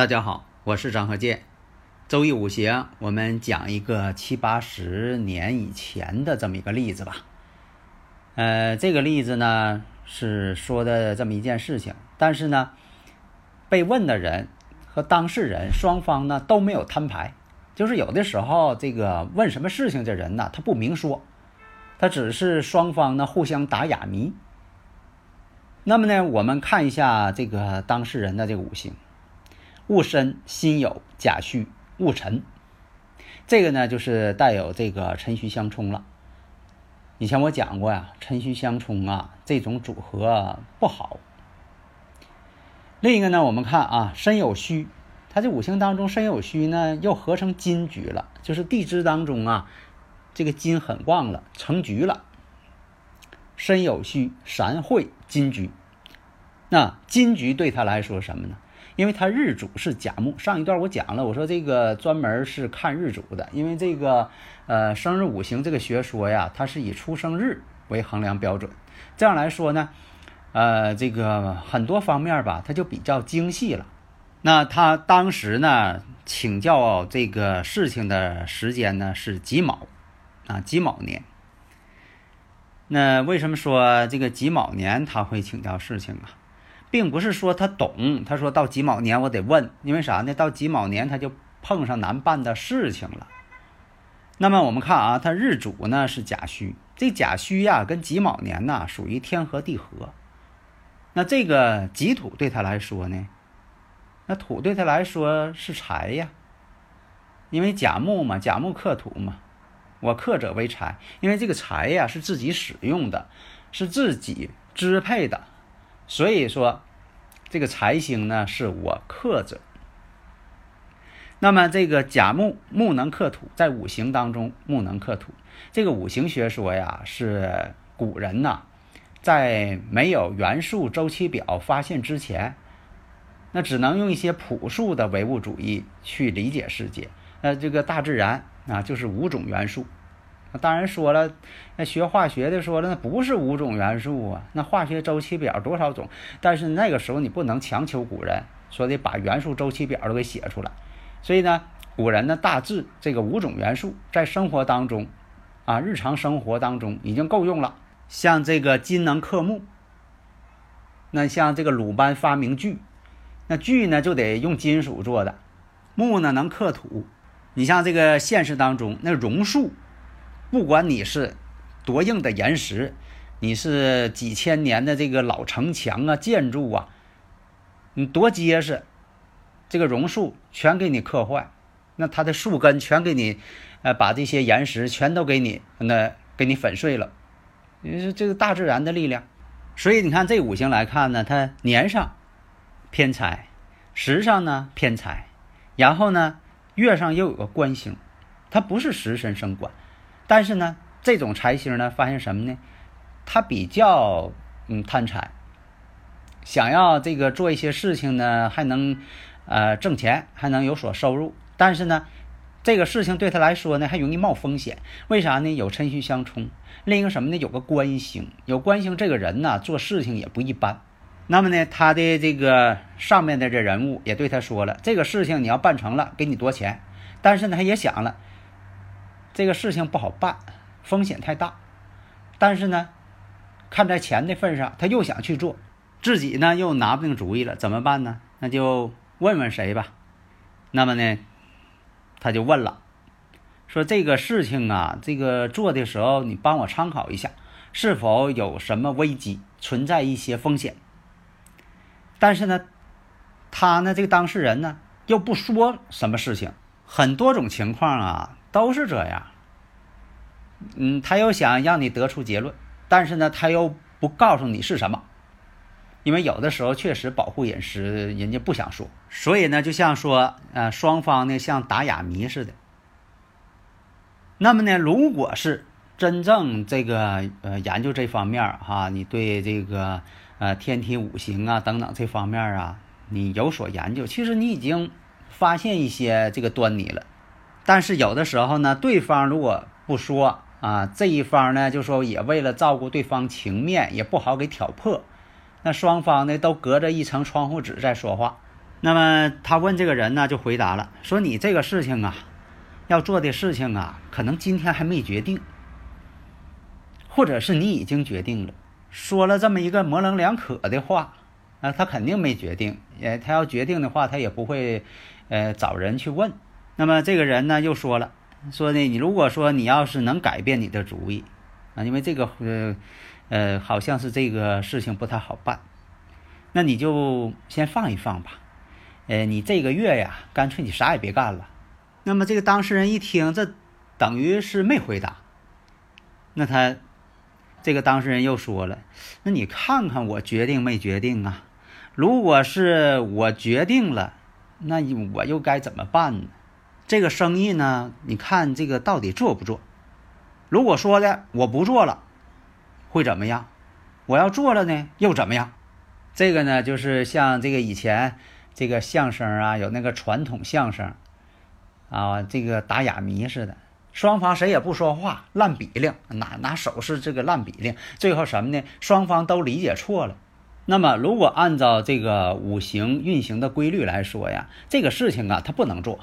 大家好，我是张和建。周易五行，我们讲一个七八十年以前的这么一个例子吧。呃，这个例子呢是说的这么一件事情，但是呢，被问的人和当事人双方呢都没有摊牌，就是有的时候这个问什么事情这人呢他不明说，他只是双方呢互相打哑谜。那么呢，我们看一下这个当事人的这个五行。戊申、辛酉、甲戌、戊辰，这个呢就是带有这个辰戌相冲了。以前我讲过呀，辰戌相冲啊，这种组合不好。另一个呢，我们看啊，申酉戌，它这五行当中申酉戌呢又合成金局了，就是地支当中啊，这个金很旺了，成局了。申酉戌，三会金局，那金局对他来说什么呢？因为它日主是甲木，上一段我讲了，我说这个专门是看日主的，因为这个呃生日五行这个学说呀，它是以出生日为衡量标准，这样来说呢，呃这个很多方面吧，它就比较精细了。那他当时呢请教这个事情的时间呢是己卯啊己卯年。那为什么说这个己卯年他会请教事情啊？并不是说他懂，他说到己卯年我得问，因为啥呢？到己卯年他就碰上难办的事情了。那么我们看啊，他日主呢是甲戌，这甲戌呀跟己卯年呐属于天合地合。那这个己土对他来说呢，那土对他来说是财呀，因为甲木嘛，甲木克土嘛，我克者为财，因为这个财呀是自己使用的，是自己支配的。所以说，这个财星呢是我克者。那么这个甲木木能克土，在五行当中木能克土，这个五行学说呀是古人呐，在没有元素周期表发现之前，那只能用一些朴素的唯物主义去理解世界。那这个大自然啊就是五种元素。当然说了，那学化学的说了，那不是五种元素啊，那化学周期表多少种？但是那个时候你不能强求古人说得把元素周期表都给写出来，所以呢，古人呢大致这个五种元素在生活当中，啊，日常生活当中已经够用了。像这个金能克木，那像这个鲁班发明锯，那锯呢就得用金属做的，木呢能克土。你像这个现实当中那榕树。不管你是多硬的岩石，你是几千年的这个老城墙啊、建筑啊，你多结实，这个榕树全给你刻坏，那它的树根全给你，呃，把这些岩石全都给你那给你粉碎了。你说这个大自然的力量，所以你看这五行来看呢，它年上偏财，时上呢偏财，然后呢月上又有个官星，它不是食神生官。但是呢，这种财星呢，发现什么呢？他比较嗯贪财，想要这个做一些事情呢，还能呃挣钱，还能有所收入。但是呢，这个事情对他来说呢，还容易冒风险。为啥呢？有辰戌相冲，另一个什么呢？有个官星，有官星，这个人呢做事情也不一般。那么呢，他的这个上面的这人物也对他说了，这个事情你要办成了，给你多钱。但是呢，他也想了。这个事情不好办，风险太大，但是呢，看在钱的份上，他又想去做，自己呢又拿不定主意了，怎么办呢？那就问问谁吧。那么呢，他就问了，说这个事情啊，这个做的时候，你帮我参考一下，是否有什么危机，存在一些风险。但是呢，他呢这个当事人呢又不说什么事情。很多种情况啊都是这样。嗯，他又想让你得出结论，但是呢，他又不告诉你是什么，因为有的时候确实保护隐私，人家不想说，所以呢，就像说，呃，双方呢像打哑谜似的。那么呢，如果是真正这个呃研究这方面哈，你对这个呃天体五行啊等等这方面啊，你有所研究，其实你已经发现一些这个端倪了。但是有的时候呢，对方如果不说。啊，这一方呢，就说也为了照顾对方情面，也不好给挑破。那双方呢，都隔着一层窗户纸在说话。那么他问这个人呢，就回答了，说你这个事情啊，要做的事情啊，可能今天还没决定，或者是你已经决定了。说了这么一个模棱两可的话，啊，他肯定没决定。呃，他要决定的话，他也不会，呃，找人去问。那么这个人呢，又说了。说呢，你如果说你要是能改变你的主意，啊，因为这个呃呃好像是这个事情不太好办，那你就先放一放吧，呃，你这个月呀，干脆你啥也别干了。那么这个当事人一听，这等于是没回答。那他这个当事人又说了，那你看看我决定没决定啊？如果是我决定了，那我又该怎么办呢？这个生意呢，你看这个到底做不做？如果说的我不做了，会怎么样？我要做了呢，又怎么样？这个呢，就是像这个以前这个相声啊，有那个传统相声啊，这个打哑谜似的，双方谁也不说话，烂比令，拿拿手势这个烂比令，最后什么呢？双方都理解错了。那么，如果按照这个五行运行的规律来说呀，这个事情啊，他不能做。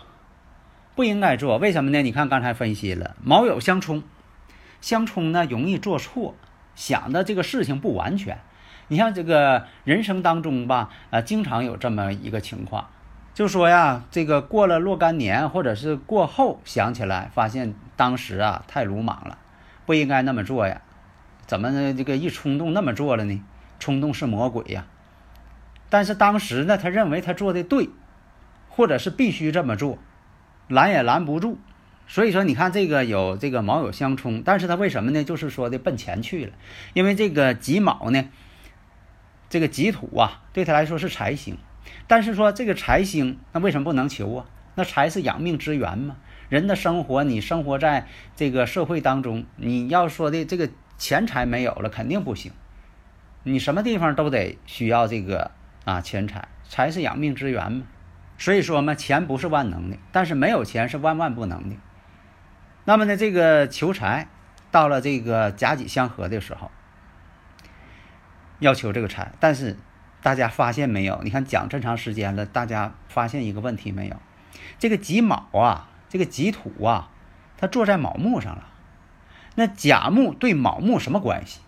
不应该做，为什么呢？你看刚才分析了，卯酉相冲，相冲呢容易做错，想的这个事情不完全。你像这个人生当中吧，呃，经常有这么一个情况，就说呀，这个过了若干年，或者是过后想起来，发现当时啊太鲁莽了，不应该那么做呀，怎么呢？这个一冲动那么做了呢？冲动是魔鬼呀。但是当时呢，他认为他做的对，或者是必须这么做。拦也拦不住，所以说你看这个有这个卯酉相冲，但是他为什么呢？就是说的奔钱去了，因为这个己卯呢，这个己土啊，对他来说是财星，但是说这个财星，那为什么不能求啊？那财是养命之源嘛，人的生活，你生活在这个社会当中，你要说的这个钱财没有了，肯定不行，你什么地方都得需要这个啊钱财，财是养命之源嘛。所以说嘛，钱不是万能的，但是没有钱是万万不能的。那么呢，这个求财到了这个甲己相合的时候，要求这个财，但是大家发现没有？你看讲这么长时间了，大家发现一个问题没有？这个己卯啊，这个己土啊，它坐在卯木上了。那甲木对卯木什么关系？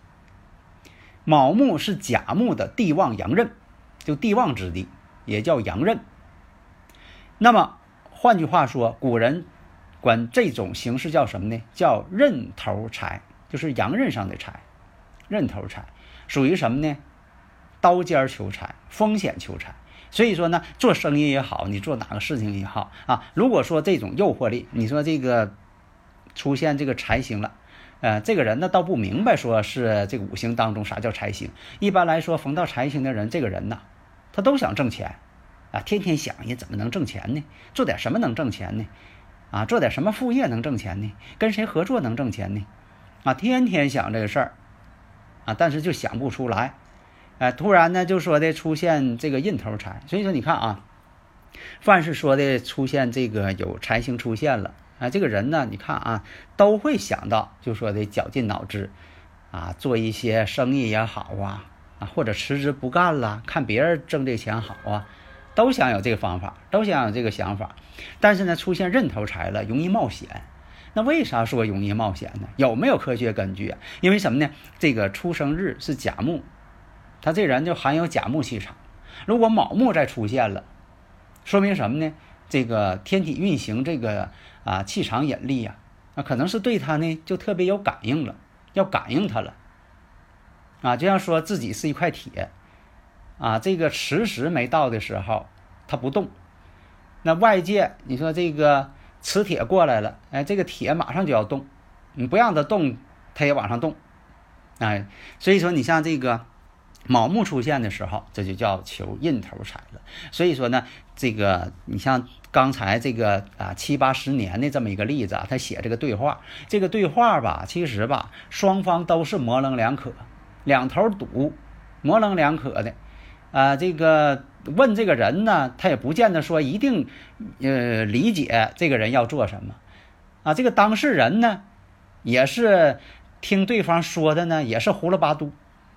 卯木是甲木的地旺阳刃，就地旺之地，也叫阳刃。那么，换句话说，古人管这种形式叫什么呢？叫刃头财，就是阳刃上的财，刃头财属于什么呢？刀尖求财，风险求财。所以说呢，做生意也好，你做哪个事情也好啊，如果说这种诱惑力，你说这个出现这个财星了，呃，这个人呢倒不明白，说是这五行当中啥叫财星。一般来说，逢到财星的人，这个人呐，他都想挣钱。啊，天天想呀，怎么能挣钱呢？做点什么能挣钱呢？啊，做点什么副业能挣钱呢？跟谁合作能挣钱呢？啊，天天想这个事儿，啊，但是就想不出来。哎，突然呢，就说的出现这个印头财，所以说你看啊，凡是说的出现这个有财星出现了，啊，这个人呢，你看啊，都会想到，就说的绞尽脑汁，啊，做一些生意也好啊，啊，或者辞职不干了，看别人挣这钱好啊。都想有这个方法，都想有这个想法，但是呢，出现认头财了，容易冒险。那为啥说容易冒险呢？有没有科学根据啊？因为什么呢？这个出生日是甲木，他这人就含有甲木气场。如果卯木再出现了，说明什么呢？这个天体运行这个啊气场引力呀，那可能是对他呢就特别有感应了，要感应他了。啊，就像说自己是一块铁。啊，这个磁石没到的时候，它不动。那外界，你说这个磁铁过来了，哎，这个铁马上就要动，你不让它动，它也往上动，哎，所以说你像这个卯木出现的时候，这就叫求印头财了。所以说呢，这个你像刚才这个啊七八十年的这么一个例子啊，他写这个对话，这个对话吧，其实吧，双方都是模棱两可，两头堵，模棱两可的，啊，这个。问这个人呢，他也不见得说一定，呃，理解这个人要做什么，啊，这个当事人呢，也是听对方说的呢，也是胡了八嘟。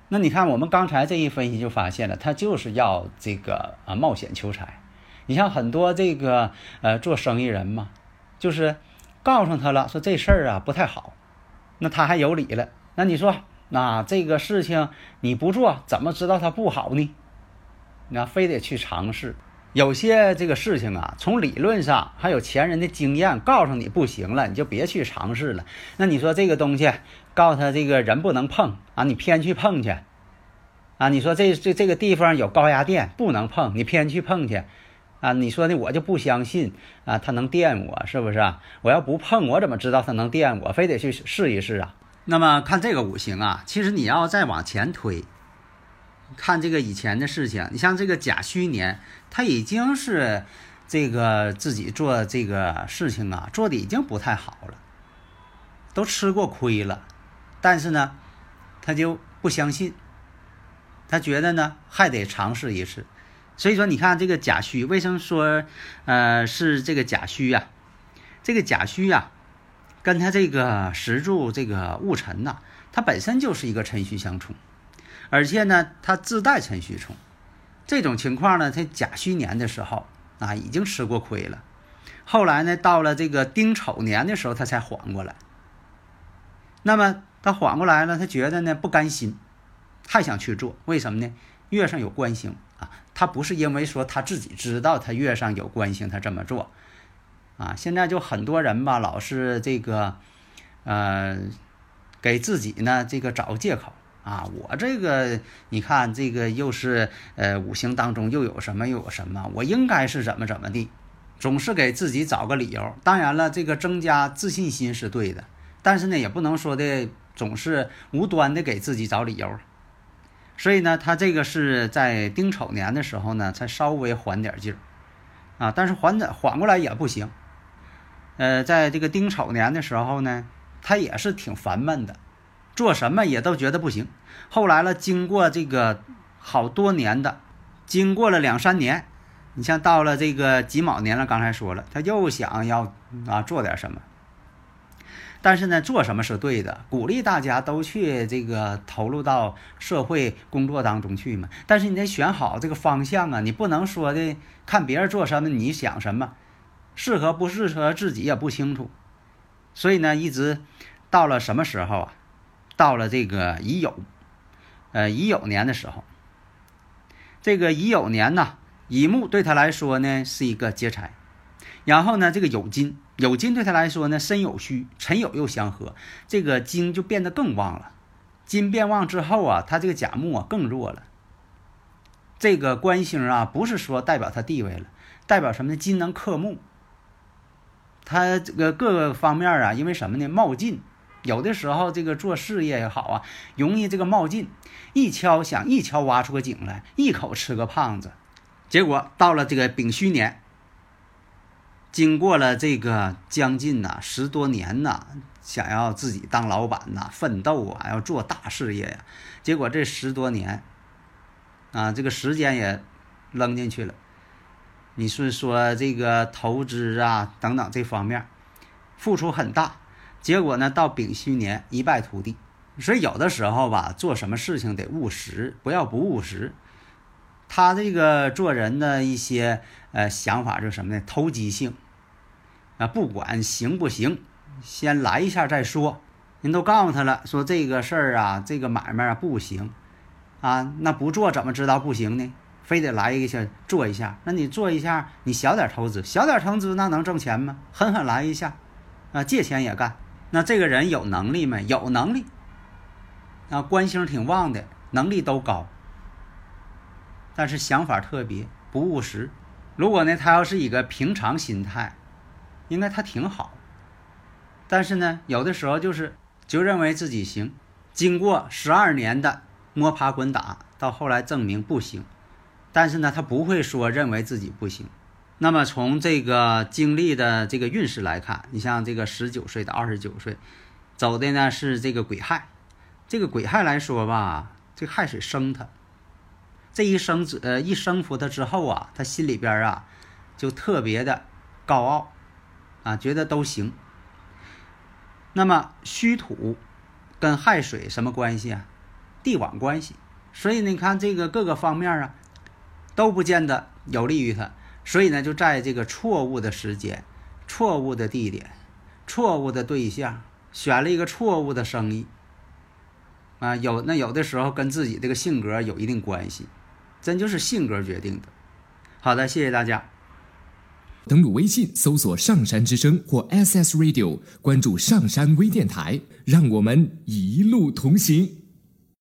那你看我们刚才这一分析就发现了，他就是要这个啊冒险求财。你像很多这个呃做生意人嘛，就是告诉他了，说这事儿啊不太好，那他还有理了。那你说，那这个事情你不做，怎么知道它不好呢？那非得去尝试，有些这个事情啊，从理论上还有前人的经验告诉你不行了，你就别去尝试了。那你说这个东西，告诉他这个人不能碰啊，你偏去碰去，啊，你说这这这个地方有高压电不能碰，你偏去碰去，啊，你说呢我就不相信啊，他能电我是不是啊？我要不碰，我怎么知道他能电我？非得去试一试啊？那么看这个五行啊，其实你要再往前推。看这个以前的事情，你像这个甲戌年，他已经是这个自己做这个事情啊，做的已经不太好了，都吃过亏了，但是呢，他就不相信，他觉得呢还得尝试一次，所以说你看这个甲戌，为什么说呃是这个甲戌呀？这个甲戌呀，跟他这个石柱这个戊辰呐，它本身就是一个辰戌相冲。而且呢，他自带辰戌冲，这种情况呢，在甲戌年的时候啊，已经吃过亏了。后来呢，到了这个丁丑年的时候，他才缓过来。那么他缓过来了，他觉得呢不甘心，还想去做。为什么呢？月上有官星啊，他不是因为说他自己知道他月上有官星，他这么做啊。现在就很多人吧，老是这个呃，给自己呢这个找借口。啊，我这个你看，这个又是呃五行当中又有什么又有什么，我应该是怎么怎么地，总是给自己找个理由。当然了，这个增加自信心是对的，但是呢，也不能说的总是无端的给自己找理由。所以呢，他这个是在丁丑年的时候呢，才稍微缓点劲儿啊，但是缓缓过来也不行。呃，在这个丁丑年的时候呢，他也是挺烦闷的。做什么也都觉得不行。后来了，经过这个好多年的，经过了两三年，你像到了这个己卯年了，刚才说了，他又想要啊做点什么。但是呢，做什么是对的，鼓励大家都去这个投入到社会工作当中去嘛。但是你得选好这个方向啊，你不能说的看别人做什么，你想什么，适合不适合自己也不清楚。所以呢，一直到了什么时候啊？到了这个乙酉，呃，乙酉年的时候，这个乙酉年呢，乙木对他来说呢是一个劫财，然后呢，这个酉金，酉金对他来说呢申酉戌，辰酉又相合，这个金就变得更旺了。金变旺之后啊，他这个甲木啊更弱了。这个官星啊，不是说代表他地位了，代表什么呢？金能克木，他这个各个方面啊，因为什么呢？冒进。有的时候，这个做事业也好啊，容易这个冒进，一敲想一敲挖出个井来，一口吃个胖子。结果到了这个丙戌年，经过了这个将近呐十多年呐，想要自己当老板呐，奋斗啊，要做大事业呀。结果这十多年，啊，这个时间也扔进去了。你是说这个投资啊等等这方面，付出很大。结果呢，到丙戌年一败涂地。所以有的时候吧，做什么事情得务实，不要不务实。他这个做人的一些呃想法就是什么呢？投机性啊，不管行不行，先来一下再说。人都告诉他了，说这个事儿啊，这个买卖啊不行啊，那不做怎么知道不行呢？非得来一下做一下。那你做一下，你小点投资，小点投资那能挣钱吗？狠狠来一下啊，借钱也干。那这个人有能力没？有能力，啊，官星挺旺的，能力都高，但是想法特别不务实。如果呢，他要是一个平常心态，应该他挺好。但是呢，有的时候就是就认为自己行，经过十二年的摸爬滚打，到后来证明不行。但是呢，他不会说认为自己不行。那么从这个经历的这个运势来看，你像这个十九岁到二十九岁，走的呢是这个癸亥。这个癸亥来说吧，这亥水生他，这一生子呃一生服他之后啊，他心里边啊就特别的高傲啊，觉得都行。那么虚土跟亥水什么关系啊？地网关系。所以你看这个各个方面啊，都不见得有利于他。所以呢，就在这个错误的时间、错误的地点、错误的对象，选了一个错误的生意啊。有那有的时候跟自己这个性格有一定关系，真就是性格决定的。好的，谢谢大家。登录微信搜索“上山之声”或 “SS Radio”，关注上山微电台，让我们一路同行。